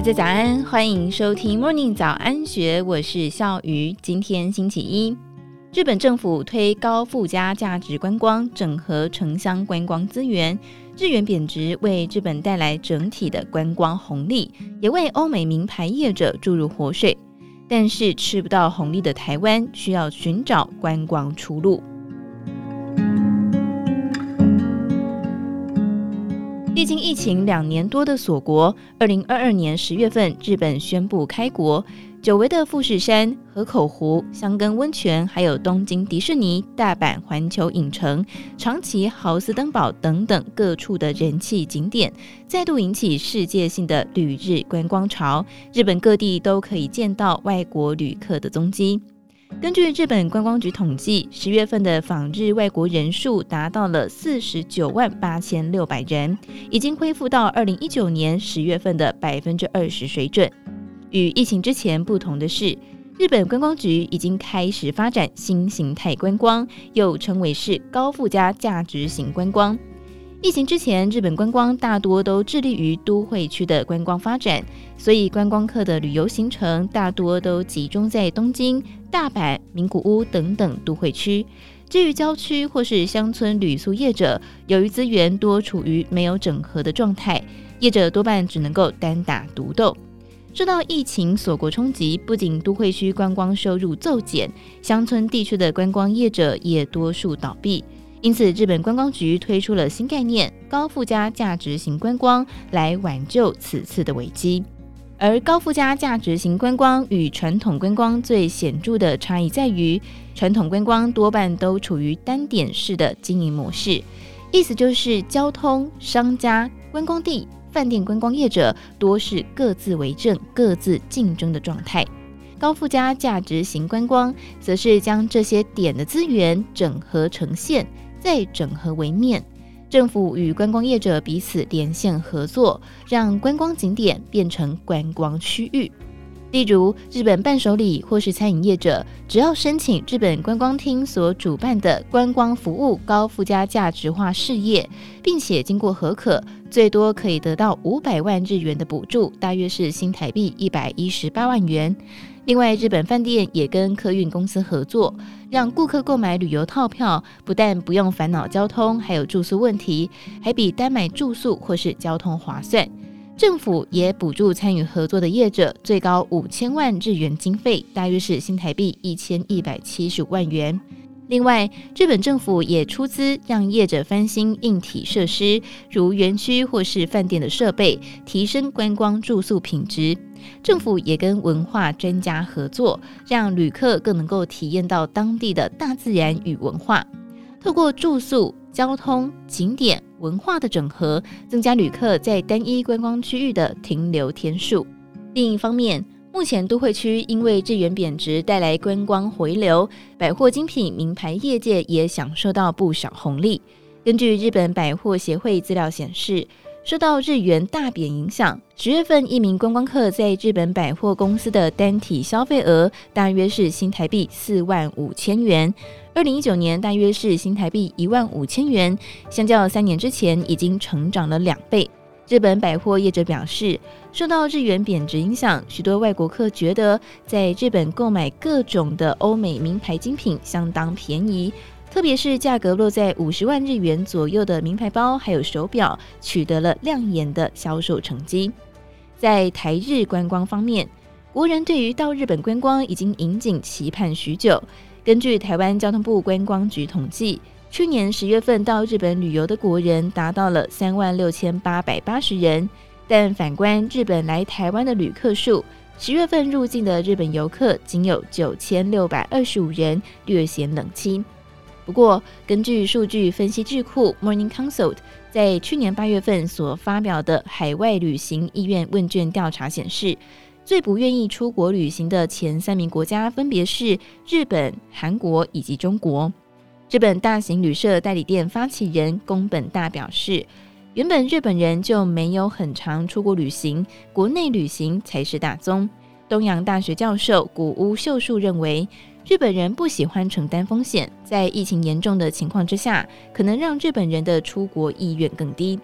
大家早安，欢迎收听 Morning 早安学，我是笑鱼。今天星期一，日本政府推高附加价值观光，整合城乡观光资源，日元贬值为日本带来整体的观光红利，也为欧美名牌业者注入活水。但是吃不到红利的台湾，需要寻找观光出路。历经疫情两年多的锁国，二零二二年十月份，日本宣布开国。久违的富士山、河口湖、箱根温泉，还有东京迪士尼、大阪环球影城、长崎豪斯登堡等等各处的人气景点，再度引起世界性的旅日观光潮。日本各地都可以见到外国旅客的踪迹。根据日本观光局统计，十月份的访日外国人数达到了四十九万八千六百人，已经恢复到二零一九年十月份的百分之二十水准。与疫情之前不同的是，日本观光局已经开始发展新形态观光，又称为是高附加价值型观光。疫情之前，日本观光大多都致力于都会区的观光发展，所以观光客的旅游行程大多都集中在东京、大阪、名古屋等等都会区。至于郊区或是乡村旅宿业者，由于资源多处于没有整合的状态，业者多半只能够单打独斗。受到疫情锁国冲击，不仅都会区观光收入骤减，乡村地区的观光业者也多数倒闭。因此，日本观光局推出了新概念——高附加价值型观光，来挽救此次的危机。而高附加价值型观光与传统观光最显著的差异在于，传统观光多半都处于单点式的经营模式，意思就是交通、商家、观光地、饭店观光业者多是各自为政、各自竞争的状态。高附加价值型观光，则是将这些点的资源整合呈现。再整合为面，政府与观光业者彼此连线合作，让观光景点变成观光区域。例如，日本伴手礼或是餐饮业者，只要申请日本观光厅所主办的观光服务高附加价值化事业，并且经过核可，最多可以得到五百万日元的补助，大约是新台币一百一十八万元。另外，日本饭店也跟客运公司合作，让顾客购买旅游套票，不但不用烦恼交通，还有住宿问题，还比单买住宿或是交通划算。政府也补助参与合作的业者，最高五千万日元经费，大约是新台币一千一百七十万元。另外，日本政府也出资让业者翻新硬体设施，如园区或是饭店的设备，提升观光住宿品质。政府也跟文化专家合作，让旅客更能够体验到当地的大自然与文化。透过住宿、交通、景点、文化的整合，增加旅客在单一观光区域的停留天数。另一方面，目前都会区因为日元贬值带来观光回流，百货精品名牌业界也享受到不少红利。根据日本百货协会资料显示，受到日元大贬影响，十月份一名观光客在日本百货公司的单体消费额大约是新台币四万五千元，二零一九年大约是新台币一万五千元，相较三年之前已经成长了两倍。日本百货业者表示，受到日元贬值影响，许多外国客觉得在日本购买各种的欧美名牌精品相当便宜，特别是价格落在五十万日元左右的名牌包还有手表，取得了亮眼的销售成绩。在台日观光方面，国人对于到日本观光已经引颈期盼许久。根据台湾交通部观光局统计。去年十月份到日本旅游的国人达到了三万六千八百八十人，但反观日本来台湾的旅客数，十月份入境的日本游客仅有九千六百二十五人，略显冷清。不过，根据数据分析智库 Morning Consult 在去年八月份所发表的海外旅行意愿问卷调查显示，最不愿意出国旅行的前三名国家分别是日本、韩国以及中国。日本大型旅社代理店发起人宫本大表示，原本日本人就没有很常出国旅行，国内旅行才是大宗。东洋大学教授古屋秀树认为，日本人不喜欢承担风险，在疫情严重的情况之下，可能让日本人的出国意愿更低。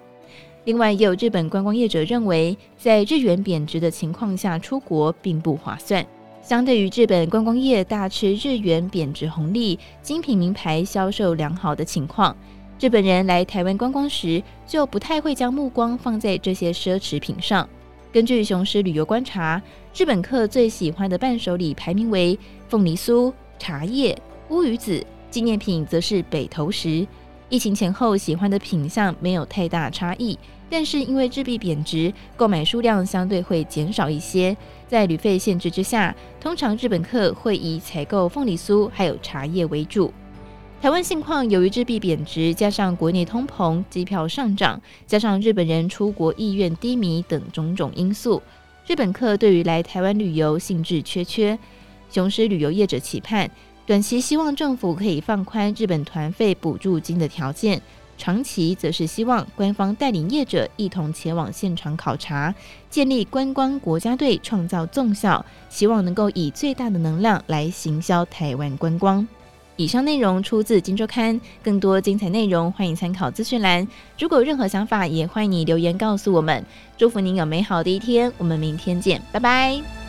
另外，也有日本观光业者认为，在日元贬值的情况下出国并不划算。相对于日本观光业大吃日元贬值红利、精品名牌销售良好的情况，日本人来台湾观光时就不太会将目光放在这些奢侈品上。根据雄狮旅游观察，日本客最喜欢的伴手礼排名为凤梨酥、茶叶、乌鱼子，纪念品则是北投石。疫情前后喜欢的品相没有太大差异。但是因为日币贬值，购买数量相对会减少一些。在旅费限制之下，通常日本客会以采购凤梨酥还有茶叶为主。台湾现况，由于日币贬值，加上国内通膨、机票上涨，加上日本人出国意愿低迷等种种因素，日本客对于来台湾旅游兴致缺缺。雄狮旅游业者期盼，短期希望政府可以放宽日本团费补助金的条件。长期则是希望官方带领业者一同前往现场考察，建立观光国家队，创造综效，希望能够以最大的能量来行销台湾观光。以上内容出自《金周刊》，更多精彩内容欢迎参考资讯栏。如果有任何想法，也欢迎你留言告诉我们。祝福您有美好的一天，我们明天见，拜拜。